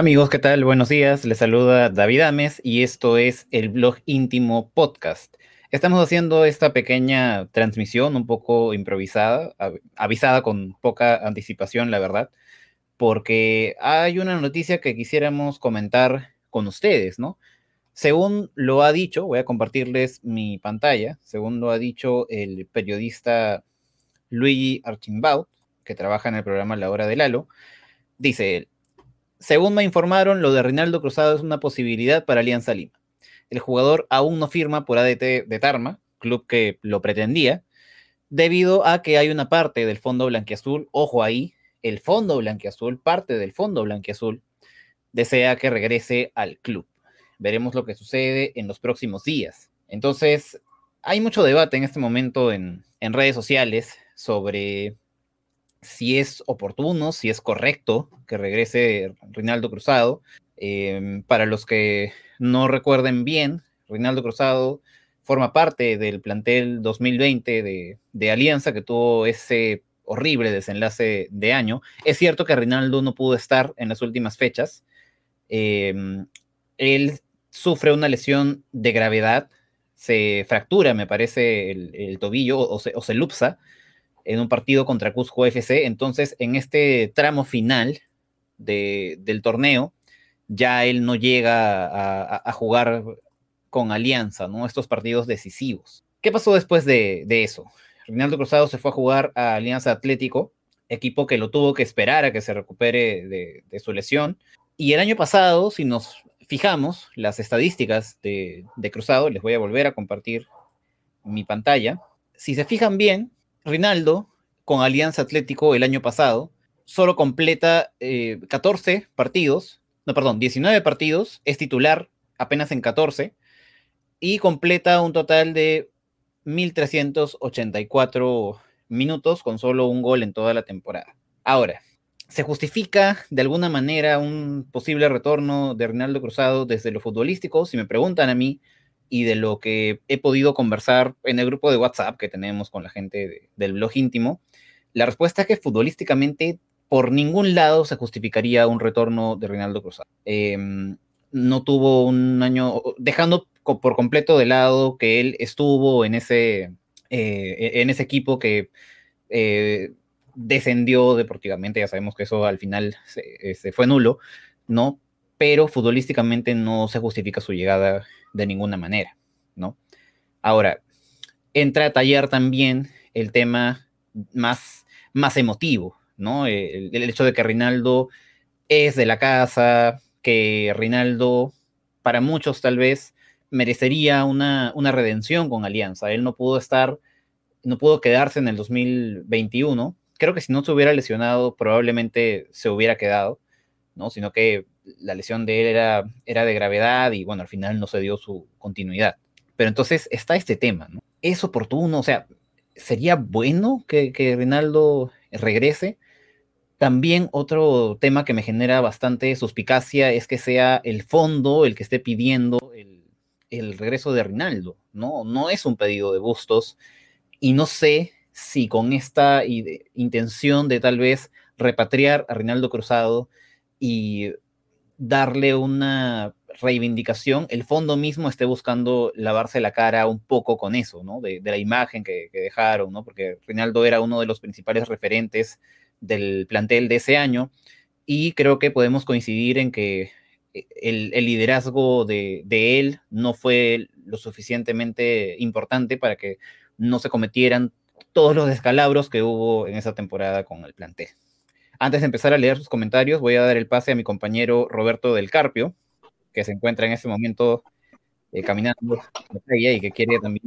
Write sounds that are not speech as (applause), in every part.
Amigos, ¿qué tal? Buenos días. Les saluda David Ames y esto es el blog íntimo podcast. Estamos haciendo esta pequeña transmisión un poco improvisada, avisada con poca anticipación, la verdad, porque hay una noticia que quisiéramos comentar con ustedes, ¿no? Según lo ha dicho, voy a compartirles mi pantalla, según lo ha dicho el periodista Luigi Archimbaud, que trabaja en el programa La Hora del Lalo, dice él, según me informaron, lo de Reinaldo Cruzado es una posibilidad para Alianza Lima. El jugador aún no firma por ADT de Tarma, club que lo pretendía, debido a que hay una parte del fondo blanquiazul, ojo ahí, el fondo blanquiazul, parte del fondo blanquiazul, desea que regrese al club. Veremos lo que sucede en los próximos días. Entonces, hay mucho debate en este momento en, en redes sociales sobre si es oportuno, si es correcto que regrese Rinaldo Cruzado. Em, para los que no recuerden bien, Rinaldo Cruzado forma parte del plantel 2020 de, Alianza que tuvo ese horrible desenlace de año. Es cierto que Rinaldo no pudo estar en las últimas fechas. Em, él sufre una lesión de gravedad, se fractura, me parece, el, tobillo o se, o se lupsa en un partido contra Cusco FC. Entonces, en este tramo final del torneo, ya él no llega a, jugar con Alianza, ¿no? Estos partidos decisivos. ¿Qué pasó después de, eso? Rinaldo Cruzado se fue a jugar a Alianza Atlético, equipo que lo tuvo que esperar a que se recupere de, su lesión. Y el año pasado, si nos fijamos las estadísticas de, de Cruzado, les voy a volver a compartir mi pantalla. Si se fijan bien, Rinaldo, con Alianza Atlético el año pasado, solo completa 14 eh, partidos, no, perdón, 19 partidos, es titular apenas en 14 y completa un total de 1.384 minutos con solo un gol en toda la temporada. Ahora, ¿se justifica de alguna manera un posible retorno de Rinaldo Cruzado desde lo futbolístico? Si me preguntan a mí, y de lo que he podido conversar en el grupo de WhatsApp que tenemos con la gente del blog íntimo, la respuesta es que futbolísticamente por ningún lado se justificaría un retorno de Reinaldo Cruzado. Em, no tuvo un año, dejando por completo de lado que él estuvo en ese, eh, en ese equipo que eh, descendió deportivamente, ya sabemos que eso al final se, se fue nulo, ¿no? Pero futbolísticamente no se justifica su llegada de ninguna manera, ¿no? Ahora, entra a tallar también el tema más, más emotivo, ¿no? El, hecho de que Rinaldo es de la casa, que Rinaldo, para muchos tal vez, merecería una, una redención con Alianza. Él no pudo estar, no pudo quedarse en el 2021. Creo que si no se hubiera lesionado, probablemente se hubiera quedado, ¿no? Sino que la lesión de él era, era de gravedad y bueno, al final no se dio su continuidad. Pero entonces está este tema, ¿no? ¿Es oportuno? O sea, ¿sería bueno que, que Rinaldo regrese? También otro tema que me genera bastante suspicacia es que sea el fondo el que esté pidiendo el, el regreso de Rinaldo, ¿no? No es un pedido de Bustos y no sé si con esta intención de tal vez repatriar a Rinaldo Cruzado y darle una reivindicación, el fondo mismo esté buscando lavarse la cara un poco con eso, ¿no? De, la imagen que, dejaron, ¿no? Porque Rinaldo era uno de los principales referentes del plantel de ese año y creo que podemos coincidir en que eh, el, liderazgo de, de, él no fue lo suficientemente importante para que no se cometieran todos los descalabros que hubo en esa temporada con el plantel. Antes de empezar a leer sus comentarios, voy a dar el pase a mi compañero Roberto del Carpio, que se encuentra en este momento eh, caminando y que quiere también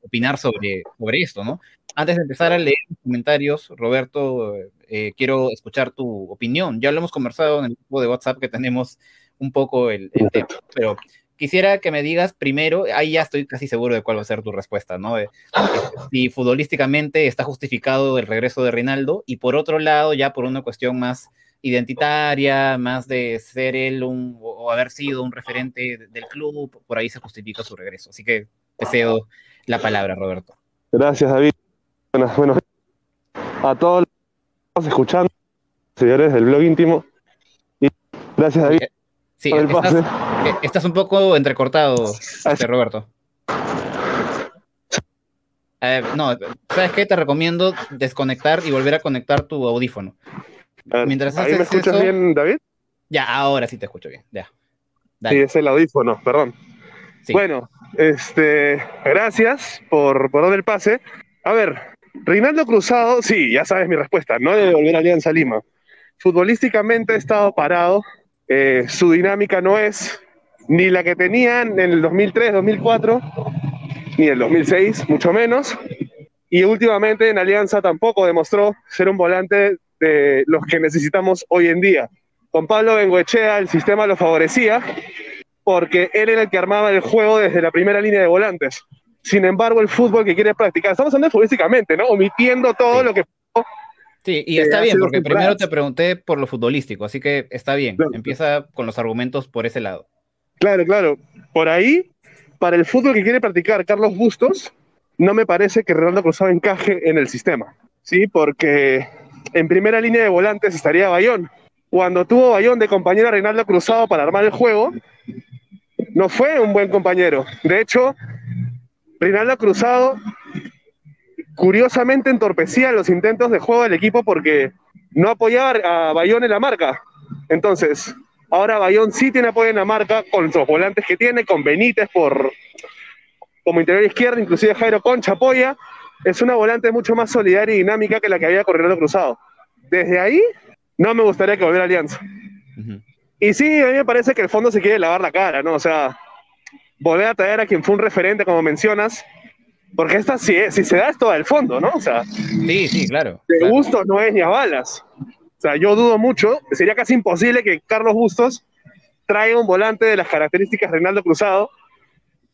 opinar sobre, sobre esto, ¿no? Antes de empezar a leer sus comentarios, Roberto, eh, quiero escuchar tu opinión. Ya lo hemos conversado en el grupo de WhatsApp que tenemos un poco el, el tema, pero quisiera que me digas primero, ahí ya estoy casi seguro de cuál va a ser tu respuesta, ¿no? Eh, si futbolísticamente está justificado el regreso de Rinaldo y por otro lado, ya por una cuestión más identitaria, más de ser él un, o haber sido un referente del club, por ahí se justifica su regreso. Así que te cedo la palabra, Roberto. Gracias, David. Bueno, bueno a todos los que estamos escuchando, señores del blog íntimo. Y Gracias, David. Sí, estás, estás, un poco entrecortado, este, Roberto. Eh, no, ¿sabes qué? Te recomiendo desconectar y volver a conectar tu audífono. Mientras ¿Ahí me escuchas bien, David? Ya, ahora sí te escucho bien, ya. Sí, es el audífono, perdón. Bueno, este, gracias por, por dar el pase. A ver, Reinaldo Cruzado, sí, ya sabes mi respuesta, no debe volver a Alianza Lima. Futbolísticamente ha estado parado, eh, su dinámica no es ni la que tenían en el 2003, 2004, ni el 2006, mucho menos. Y últimamente en Alianza tampoco demostró ser un volante de los que necesitamos hoy en día. Con Pablo Bengoechea el sistema lo favorecía porque él era el que armaba el juego desde la primera línea de volantes. Sin embargo, el fútbol que quiere practicar, estamos hablando futbolísticamente, ¿no? Omitiendo todo lo que... Sí, y está bien, porque primero te pregunté por lo futbolístico, así que está bien. Empieza con los argumentos por ese lado. Claro, claro. Por ahí para el fútbol que quiere practicar Carlos Bustos, no me parece que Ronaldo Cruzado encaje en el sistema, ¿sí? Porque en primera línea de volantes estaría Bayón. Cuando tuvo Bayón de compañero a Reinaldo Cruzado para armar el juego, no fue un buen compañero. De hecho, Reinaldo Cruzado curiosamente entorpecía los intentos de juego del equipo porque no apoyaba a Bayón en la marca. Entonces, Ahora Bayón sí tiene apoyo en la marca con los volantes que tiene, con Benítez por como interior izquierdo, inclusive Jairo Concha apoya. Es una volante mucho más solidaria y dinámica que la que había corriendo cruzado. Desde ahí, no me gustaría que volviera Alianza. Y sí, a mí me parece que el fondo se quiere lavar la cara, ¿no? O sea, volver a traer a quien fue un referente, como mencionas, porque esta, si, si se da, es todo el fondo, ¿no? O sea, sí, sí, claro. De gusto no es ni a balas. O sea, yo dudo mucho, sería casi imposible que Carlos Bustos traiga un volante de las características de Reinaldo Cruzado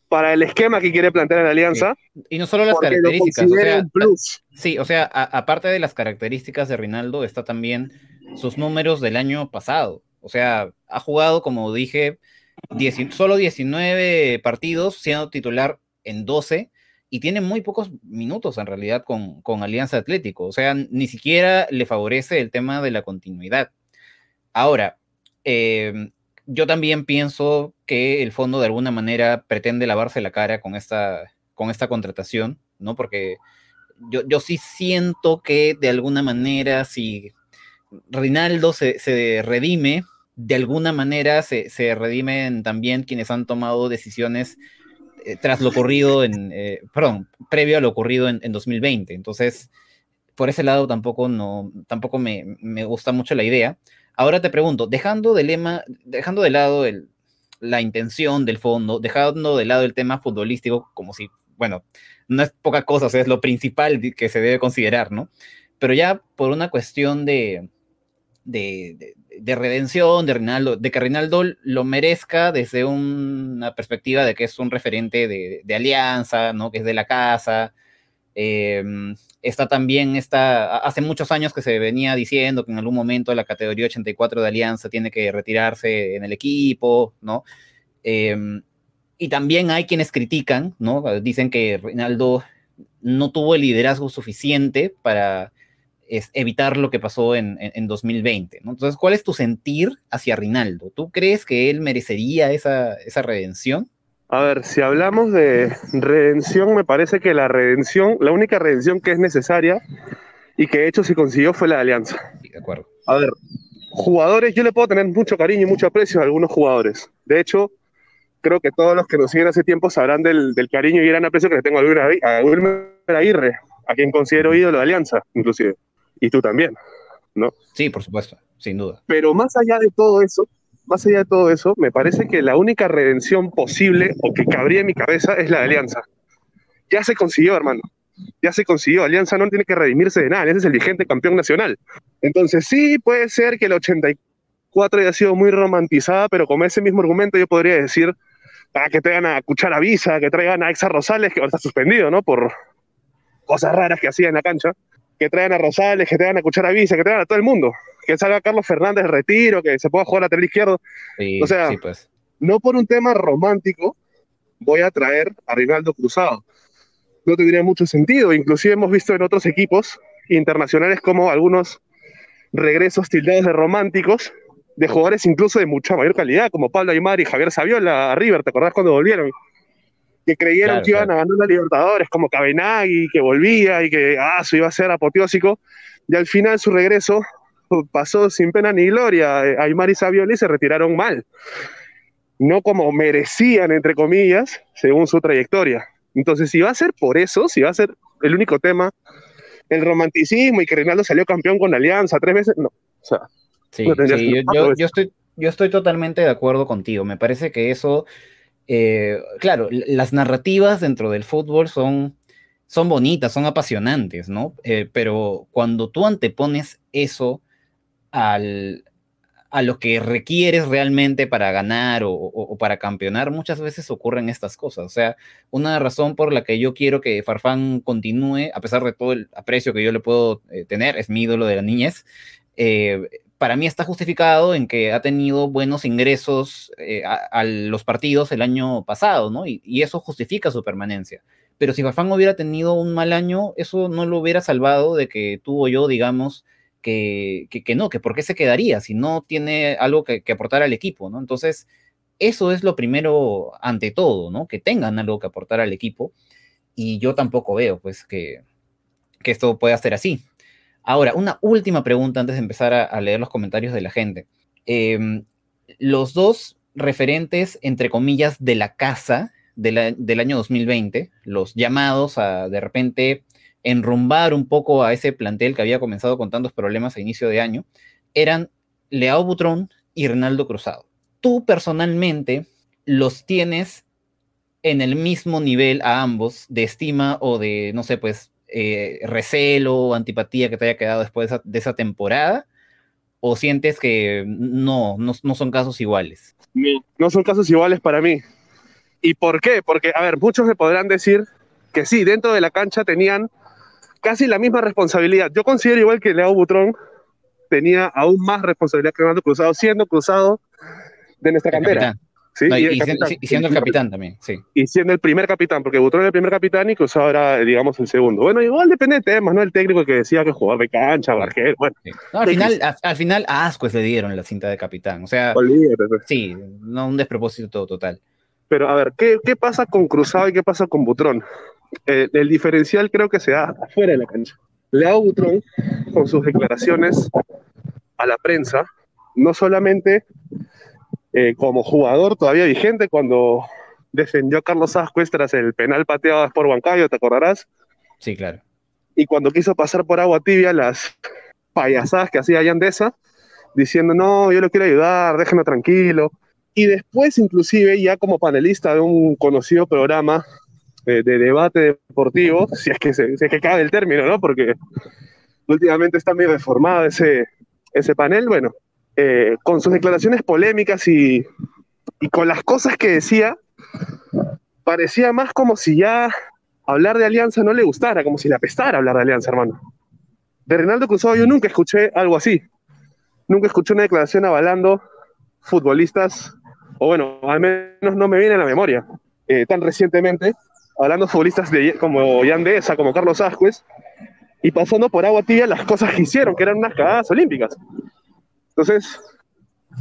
para el esquema que quiere plantear en la alianza. Y no solo las características. Sí, o sea, aparte de las características de Reinaldo, está también sus números del año pasado. O sea, ha jugado, como dije, solo 19 partidos, siendo titular en 12, y tiene muy pocos minutos en realidad con, Alianza Atlético. O sea, ni siquiera le favorece el tema de la continuidad. Ahora, em, yo también pienso que el fondo de alguna manera pretende lavarse la cara con esta, con esta contratación, ¿no? Porque yo, yo sí siento que de alguna manera, si Rinaldo se, se redime, de alguna manera se, se redimen también quienes han tomado decisiones eh, tras lo ocurrido en, eh, perdón, previo a lo ocurrido en, 2020. Entonces, por ese lado tampoco, no, tampoco me, gusta mucho la idea. Ahora te pregunto, dejando de, lema, dejando de lado el, la intención del fondo, dejando de lado el tema futbolístico, como si, bueno, no es poca cosa, es lo principal que se debe considerar, ¿no? Pero ya por una cuestión de, de redención de Rinaldo, de que Rinaldo lo merezca desde una perspectiva de que es un referente de, alianza, ¿no? que es de la casa. Em, está también, está, hace muchos años que se venía diciendo que en algún momento la categoría 84 de alianza tiene que retirarse en el equipo, ¿no? Em, y también hay quienes critican, ¿no? Dicen que Rinaldo no tuvo el liderazgo suficiente para es evitar lo que pasó en, 2020. Entonces, ¿cuál es tu sentir hacia Rinaldo? ¿Tú crees que él merecería esa, esa redención? A ver, si hablamos de redención, me parece que la redención, la única redención que es necesaria y que de hecho se consiguió fue la de Alianza. de acuerdo. A ver, jugadores, yo le puedo tener mucho cariño y mucho aprecio a algunos jugadores. De hecho, creo que todos los que nos siguen hace tiempo sabrán del, cariño y gran aprecio que le tengo a Wilmer Aguirre, a quien considero ídolo de Alianza, inclusive y tú también, ¿no? Sí, por supuesto, sin duda. Pero más allá de todo eso, más allá de todo eso, me parece que la única redención posible o que cabría en mi cabeza es la de Alianza. Ya se consiguió, hermano. Ya se consiguió. Alianza no tiene que redimirse de nada. Ese es el vigente campeón nacional. Entonces, sí, puede ser que el 84 haya sido muy romantizada, pero con ese mismo argumento yo podría decir ah, que traigan a Cuchara Visa, que traigan a Exa Rosales, que ahora está suspendido, ¿no? Por cosas raras que hacía en la cancha que traigan a Rosales, que traigan a Cuchara Visa, que traigan a todo el mundo, que salga Carlos Fernández de retiro, que se pueda jugar a lateral izquierdo. o sea, pues. no por un tema romántico voy a traer a Rinaldo Cruzado. No tendría mucho sentido. Inclusive hemos visto en otros equipos internacionales como algunos regresos tildados de románticos de jugadores incluso de mucha mayor calidad, como Pablo Aymar y Javier Saviola a River, ¿te acordás cuando volvieron? Que creyeron que iban a ganar la Libertadores, como Cabenagui, que volvía y que ah, eso iba a ser apoteósico, y al final su regreso pasó sin pena ni gloria. Aymar y Saviola se retiraron mal, no como merecían, entre comillas, según su trayectoria. Entonces, si va a ser por eso, si va a ser el único tema, el romanticismo y que Reinaldo salió campeón con Alianza tres veces, no. O sea, Sí, yo, estoy, yo estoy totalmente de acuerdo contigo. Me parece que eso, eh, claro, las narrativas dentro del fútbol son, son bonitas, son apasionantes, ¿no? Eh, pero cuando tú antepones eso al, a lo que requieres realmente para ganar o, para campeonar, muchas veces ocurren estas cosas. O sea, una razón por la que yo quiero que Farfán continúe, a pesar de todo el aprecio que yo le puedo eh, tener, es mi ídolo de la niñez, eh, para mí está justificado en que ha tenido buenos ingresos eh, a, los partidos el año pasado, ¿no? Y, eso justifica su permanencia. Pero si Farfán hubiera tenido un mal año, eso no lo hubiera salvado de que tú o yo digamos que, que, no, que por qué se quedaría si no tiene algo que, aportar al equipo, ¿no? Entonces, eso es lo primero ante todo, ¿no? Que tengan algo que aportar al equipo. Y yo tampoco veo, pues, que, que esto pueda ser así. Ahora, una última pregunta antes de empezar a, leer los comentarios de la gente. Em, los dos referentes, entre comillas, de la casa del año 2020, los llamados a de repente enrumbar un poco a ese plantel que había comenzado con tantos problemas a inicio de año, eran Leao Butrón y Ronaldo Cruzado. Tú personalmente los tienes en el mismo nivel a ambos de estima o de, no sé, pues eh, recelo o antipatía que te haya quedado después de esa, temporada? ¿O sientes que no, no, son casos iguales? No son casos iguales para mí. ¿Y por qué? Porque, a ver, muchos me podrán decir que sí, dentro de la cancha tenían casi la misma responsabilidad. Yo considero igual que Leo Butrón tenía aún más responsabilidad que Ronaldo Cruzado, siendo cruzado de nuestra cantera. Sí, y, siendo el capitán también, sí. Y siendo el primer capitán, porque Butrón era el primer capitán y Cruzado era, digamos, el segundo. Bueno, igual depende de temas, ¿no? El técnico que decía que jugar de cancha, barquero, bueno. al, final, al, final a Ascuez le dieron la cinta de capitán, o sea, pues. sí, no un despropósito total. Pero a ver, ¿qué, qué pasa con Cruzado y qué pasa con Butrón? Eh, el diferencial creo que se da afuera de la cancha. Leo Butrón, con sus declaraciones a la prensa, no solamente eh, como jugador todavía vigente cuando defendió a Carlos Ascuez tras el penal pateado por Huancayo, ¿te acordarás? Sí, claro. Y cuando quiso pasar por agua tibia las payasadas que hacía Yandesa, diciendo, no, yo lo quiero ayudar, déjenme tranquilo. Y después, inclusive, ya como panelista de un conocido programa eh, de debate deportivo, (laughs) si es que, se, si es que cabe el término, ¿no? Porque últimamente está medio deformado ese, ese panel, bueno, eh, con sus declaraciones polémicas y, con las cosas que decía, parecía más como si ya hablar de alianza no le gustara, como si le apestara hablar de alianza, hermano. De Reinaldo Cruzado yo nunca escuché algo así. Nunca escuché una declaración avalando futbolistas, o bueno, al menos no me viene a la memoria, eh, tan recientemente, hablando futbolistas de, como Yandesa, como Carlos Ascuez, y pasando por agua tibia las cosas que hicieron, que eran unas cagadas olímpicas. Entonces,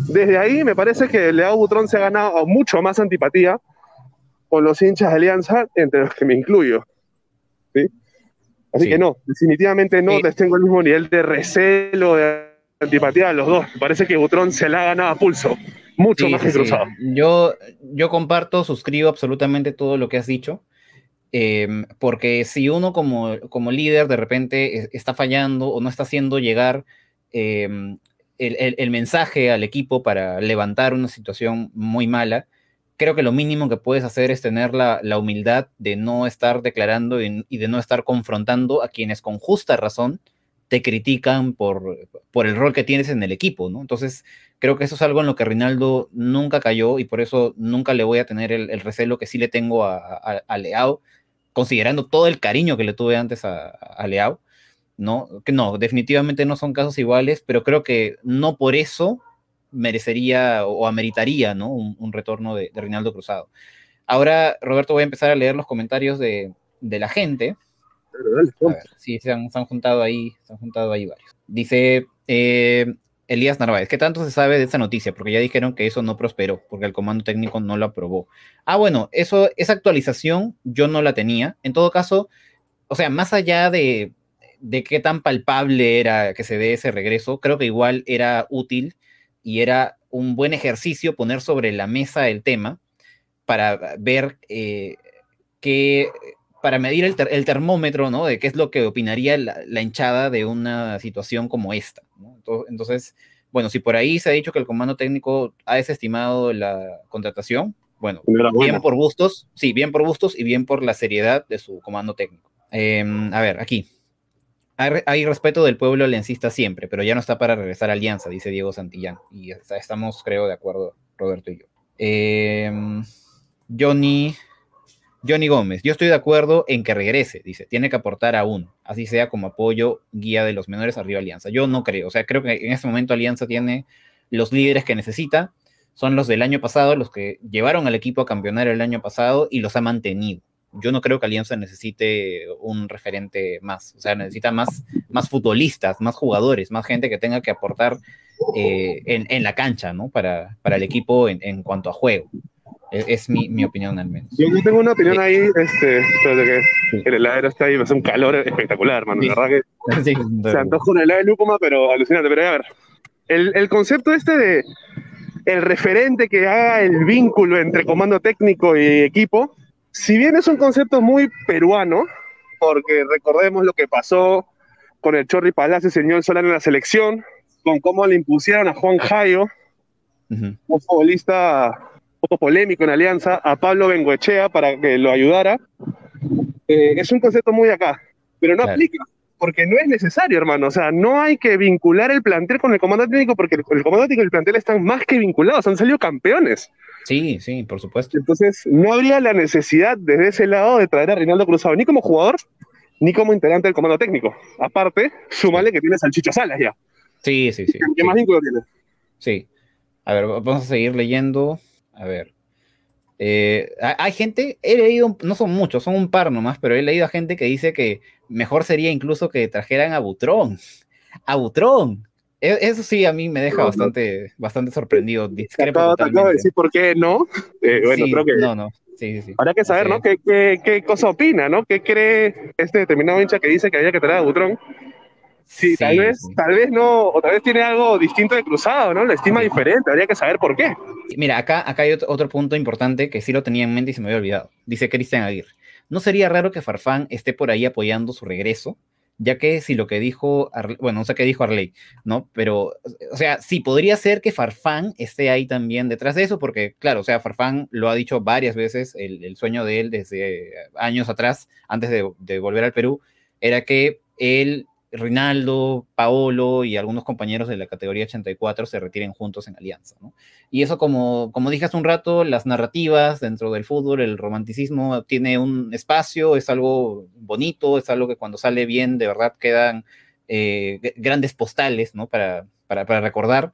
desde ahí me parece que Leao Butrón se ha ganado mucho más antipatía con los hinchas de Alianza, entre los que me incluyo. ¿sí? Así que no, definitivamente no les tengo el mismo nivel de recelo, de antipatía a los dos. Me parece que Butrón se la ha ganado a pulso, mucho más que Cruzado. Yo, yo comparto, suscribo absolutamente todo lo que has dicho. Em, porque si uno como, como líder de repente está fallando o no está haciendo llegar eh, el, mensaje al equipo para levantar una situación muy mala, creo que lo mínimo que puedes hacer es tener la, humildad de no estar declarando y, de no estar confrontando a quienes con justa razón te critican por, por el rol que tienes en el equipo, ¿no? Entonces, creo que eso es algo en lo que Rinaldo nunca cayó y por eso nunca le voy a tener el, recelo que sí le tengo a, Leao, considerando todo el cariño que le tuve antes a, a Leao. ¿No? Que no, definitivamente no son casos iguales, pero creo que no por eso merecería o ameritaría, ¿no? Un, retorno de, de, Rinaldo Cruzado. Ahora, Roberto, voy a empezar a leer los comentarios de, la gente. sí, se han, juntado ahí, se han juntado ahí varios. Dice, eh, Elías Narváez, ¿qué tanto se sabe de esa noticia? Porque ya dijeron que eso no prosperó, porque el comando técnico no lo aprobó. Ah, bueno, eso, esa actualización yo no la tenía. En todo caso, o sea, más allá de, de qué tan palpable era que se dé ese regreso, creo que igual era útil y era un buen ejercicio poner sobre la mesa el tema para ver eh, qué, para medir el, termómetro, ¿no? De qué es lo que opinaría la, hinchada de una situación como esta, Entonces, bueno, si por ahí se ha dicho que el comando técnico ha desestimado la contratación, bueno, bien por gustos, sí, bien por gustos y bien por la seriedad de su comando técnico. Em, a ver, aquí. Hay, respeto del pueblo aliancista siempre, pero ya no está para regresar a Alianza, dice Diego Santillán. Y estamos, creo, de acuerdo, Roberto y yo. Em, Johnny Johnny Gómez, yo estoy de acuerdo en que regrese, dice, tiene que aportar aún, así sea como apoyo guía de los menores arriba Alianza. Yo no creo, o sea, creo que en este momento Alianza tiene los líderes que necesita, son los del año pasado, los que llevaron al equipo a campeonar el año pasado y los ha mantenido. Yo no creo que Alianza necesite un referente más, o sea, necesita más, más futbolistas, más jugadores, más gente que tenga que aportar eh, en, la cancha, ¿no? Para, para el equipo en, en cuanto a juego. Es, mi, mi, opinión al menos. Yo, tengo una opinión ahí, este, que el heladero está ahí, hace un calor espectacular, hermano. La verdad que (laughs) se antoja una helada de lúcuma, pero alucinante. Pero a ver, el, el, concepto este de el referente que haga el vínculo entre comando técnico y equipo, si bien es un concepto muy peruano, porque recordemos lo que pasó con el Chorri Palacio y señor Solano en la selección, con cómo le impusieron a Juan Jayo, un futbolista poco polémico en Alianza, a Pablo Bengoechea para que lo ayudara. Eh, es un concepto muy acá, pero no aplica, porque no es necesario, hermano. O sea, no hay que vincular el plantel con el comando técnico, porque el, comando técnico y el plantel están más que vinculados, han salido campeones. Sí, sí, por supuesto. Entonces, no habría la necesidad desde ese lado de traer a Reinaldo Cruzado, ni como jugador, ni como integrante del comando técnico. Aparte, súmale que tienes al Chicho Salas ya. Sí, sí, sí. ¿Qué más vínculo tiene? Sí. A ver, vamos a seguir leyendo. A ver. Eh, hay gente, he leído, no son muchos, son un par nomás, pero he leído a gente que dice que mejor sería incluso que trajeran a Butrón. A Butrón. E, eso sí, a mí me deja bastante, bastante sorprendido. Discrepo de decir por qué no. Eh, bueno, creo que. No, no. Sí, sí, Habrá que saber, ¿no? ¿Qué, ¿Qué, qué, cosa opina, ¿no? ¿Qué cree este determinado hincha que dice que había que traer a Butrón? Sí, tal vez, tal vez no, o tal vez tiene algo distinto de cruzado, ¿no? La estima diferente, habría que saber por qué. Mira, acá, acá hay otro, punto importante que sí lo tenía en mente y se me había olvidado. Dice Cristian Aguirre. ¿No sería raro que Farfán esté por ahí apoyando su regreso? Ya que si lo que dijo, bueno, no sé qué dijo Arley, ¿no? Pero, o sea, sí, podría ser que Farfán esté ahí también detrás de eso, porque, claro, o sea, Farfán lo ha dicho varias veces, el, sueño de él desde años atrás, antes de, de volver al Perú, era que él Rinaldo, Paolo y algunos compañeros de la categoría 84 se retiren juntos en Alianza. ¿no? Y eso, como, como dije hace un rato, las narrativas dentro del fútbol, el romanticismo tiene un espacio, es algo bonito, es algo que cuando sale bien, de verdad quedan eh, grandes postales ¿no? para, para, recordar,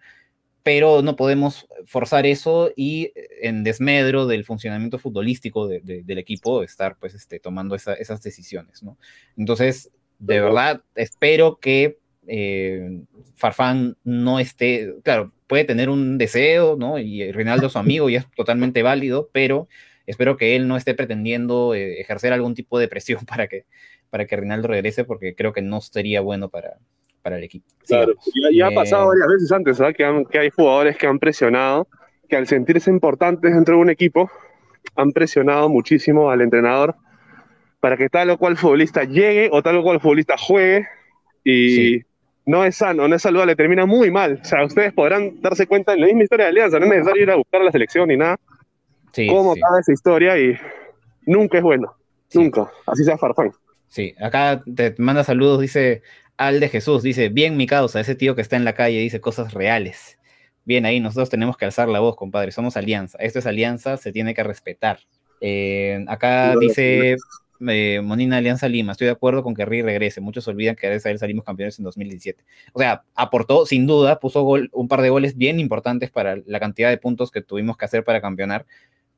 pero no podemos forzar eso y en desmedro del funcionamiento futbolístico del equipo estar pues este, tomando esas decisiones. ¿no? Entonces, de verdad, espero que eh, Farfán no esté, claro, puede tener un deseo, ¿no? Y Rinaldo es su amigo y es totalmente válido, pero espero que él no esté pretendiendo eh, ejercer algún tipo de presión (laughs) para que, para que Rinaldo regrese, porque creo que no sería bueno para, para el equipo. Claro, ya, ha pasado eh, varias veces antes, ¿sabes? Que, que hay jugadores que han presionado, que al sentirse importantes dentro de un equipo, han presionado muchísimo al entrenador para que tal o cual futbolista llegue o tal o cual futbolista juegue y no es sano, no es saludable, termina muy mal. O sea, ustedes podrán darse cuenta en la misma historia de Alianza, no es necesario ir a buscar la selección ni nada. Sí, cómo acaba esa historia y nunca es bueno, nunca, así sea Farfán. Sí, acá te manda saludos, dice Al de Jesús, dice, bien mi causa, ese tío que está en la calle dice cosas reales. Bien ahí, nosotros tenemos que alzar la voz, compadre, somos alianza. Esto es alianza, se tiene que respetar. Eh, acá dice Monina Alianza Lima, estoy de acuerdo con que Rey regrese. Muchos olvidan que a él salimos campeones en 2017. O sea, aportó, sin duda, puso un par de goles bien importantes para la cantidad de puntos que tuvimos que hacer para campeonar.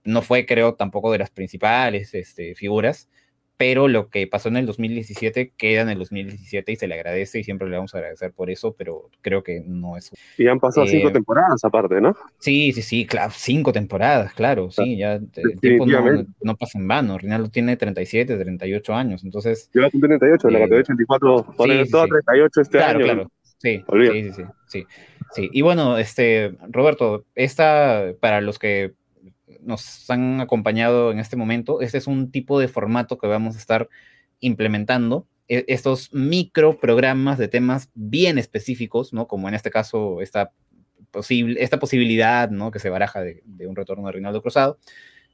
No fue, creo, tampoco de las principales este, figuras, pero lo que pasó en el 2017 queda en el 2017 y se le agradece y siempre le vamos a agradecer por eso, pero creo que no es... Y han pasado cinco eh, temporadas aparte, ¿no? Sí, sí, sí, claro, cinco temporadas, claro, sí, ya el tiempo no, pasa en vano, Rinaldo tiene 37, 38 años, entonces... Yo con 38, la categoría 84, poner todo 38 este año. Claro, sí, sí, sí, sí, sí, Y bueno, este, Roberto, esta, para los que nos han acompañado en este momento, este es un tipo de formato que vamos a estar implementando. E, estos micro programas de temas bien específicos, ¿no? Como en este caso, esta, posible, esta posibilidad, ¿no? Que se baraja de, un retorno de Reinaldo Cruzado.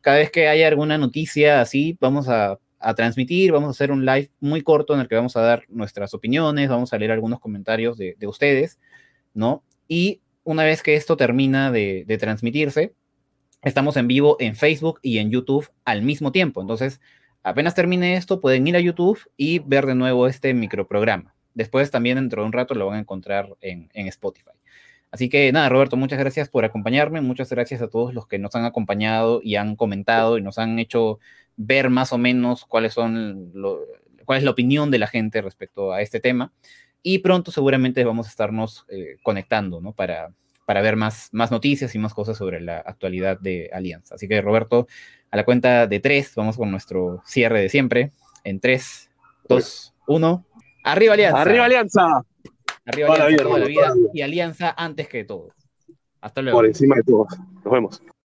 Cada vez que haya alguna noticia así, vamos a, transmitir, vamos a hacer un live muy corto en el que vamos a dar nuestras opiniones, vamos a leer algunos comentarios de, ustedes, ¿no? Y una vez que esto termina de, de transmitirse, Estamos en vivo en Facebook y en YouTube al mismo tiempo. Entonces, apenas termine esto, pueden ir a YouTube y ver de nuevo este microprograma. Después también dentro de un rato lo van a encontrar en, Spotify. Así que nada, Roberto, muchas gracias por acompañarme. Muchas gracias a todos los que nos han acompañado y han comentado y nos han hecho ver más o menos cuáles son cuál es la opinión de la gente respecto a este tema. Y pronto seguramente vamos a estarnos eh, conectando, ¿no? Para, para ver más, más noticias y más cosas sobre la actualidad de Alianza. Así que Roberto, a la cuenta de tres, vamos con nuestro cierre de siempre. En tres, dos, uno. ¡Arriba Alianza! ¡Arriba Alianza! Arriba Alianza toda la vida y Alianza antes que todo. Hasta luego. Por encima de todos. Nos vemos.